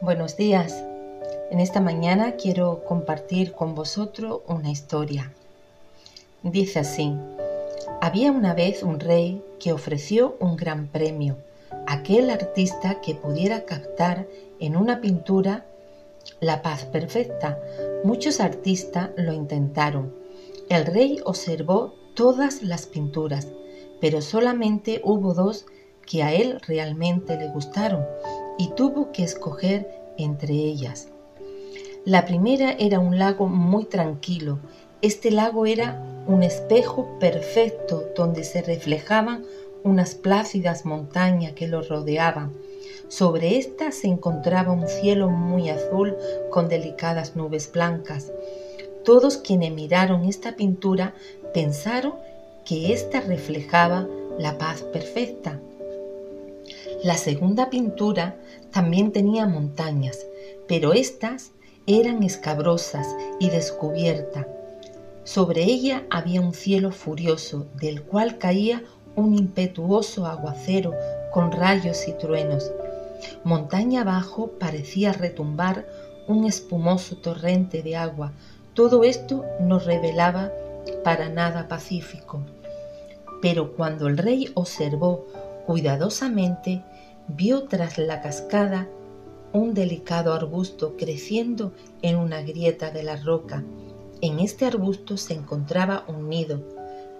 Buenos días. En esta mañana quiero compartir con vosotros una historia. Dice así, había una vez un rey que ofreció un gran premio a aquel artista que pudiera captar en una pintura la paz perfecta. Muchos artistas lo intentaron. El rey observó todas las pinturas, pero solamente hubo dos que a él realmente le gustaron y tuvo que escoger entre ellas. La primera era un lago muy tranquilo. Este lago era un espejo perfecto donde se reflejaban unas plácidas montañas que lo rodeaban. Sobre ésta se encontraba un cielo muy azul con delicadas nubes blancas. Todos quienes miraron esta pintura pensaron que ésta reflejaba la paz perfecta. La segunda pintura también tenía montañas, pero éstas eran escabrosas y descubiertas. Sobre ella había un cielo furioso, del cual caía un impetuoso aguacero con rayos y truenos. Montaña abajo parecía retumbar un espumoso torrente de agua. Todo esto no revelaba para nada pacífico. Pero cuando el rey observó cuidadosamente, vio tras la cascada un delicado arbusto creciendo en una grieta de la roca. En este arbusto se encontraba un nido.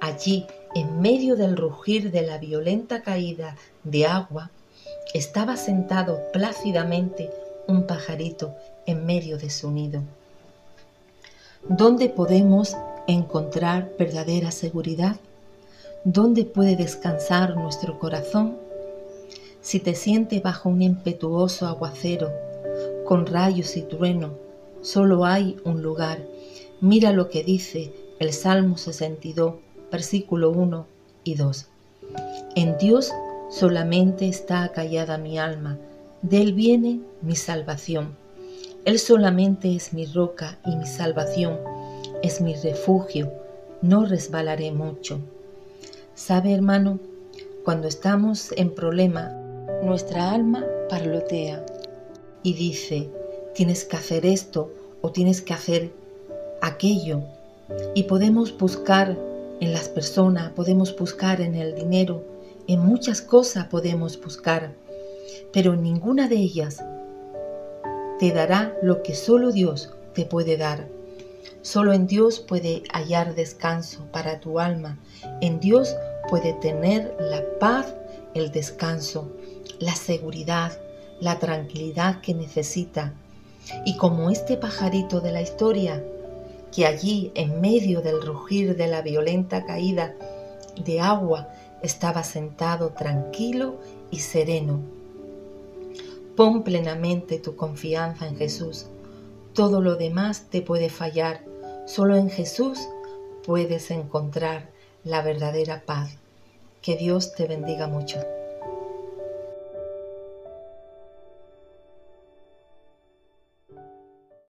Allí, en medio del rugir de la violenta caída de agua, estaba sentado plácidamente un pajarito en medio de su nido. ¿Dónde podemos encontrar verdadera seguridad? ¿Dónde puede descansar nuestro corazón? si te sientes bajo un impetuoso aguacero, con rayos y trueno, solo hay un lugar. Mira lo que dice el Salmo 62, versículo 1 y 2. En Dios solamente está acallada mi alma, de Él viene mi salvación. Él solamente es mi roca y mi salvación, es mi refugio, no resbalaré mucho. ¿Sabe, hermano? Cuando estamos en problema, nuestra alma parlotea y dice, tienes que hacer esto o tienes que hacer aquello. Y podemos buscar en las personas, podemos buscar en el dinero, en muchas cosas podemos buscar, pero ninguna de ellas te dará lo que solo Dios te puede dar. Solo en Dios puede hallar descanso para tu alma. En Dios puede tener la paz, el descanso la seguridad, la tranquilidad que necesita. Y como este pajarito de la historia, que allí en medio del rugir de la violenta caída de agua estaba sentado tranquilo y sereno. Pon plenamente tu confianza en Jesús. Todo lo demás te puede fallar. Solo en Jesús puedes encontrar la verdadera paz. Que Dios te bendiga mucho.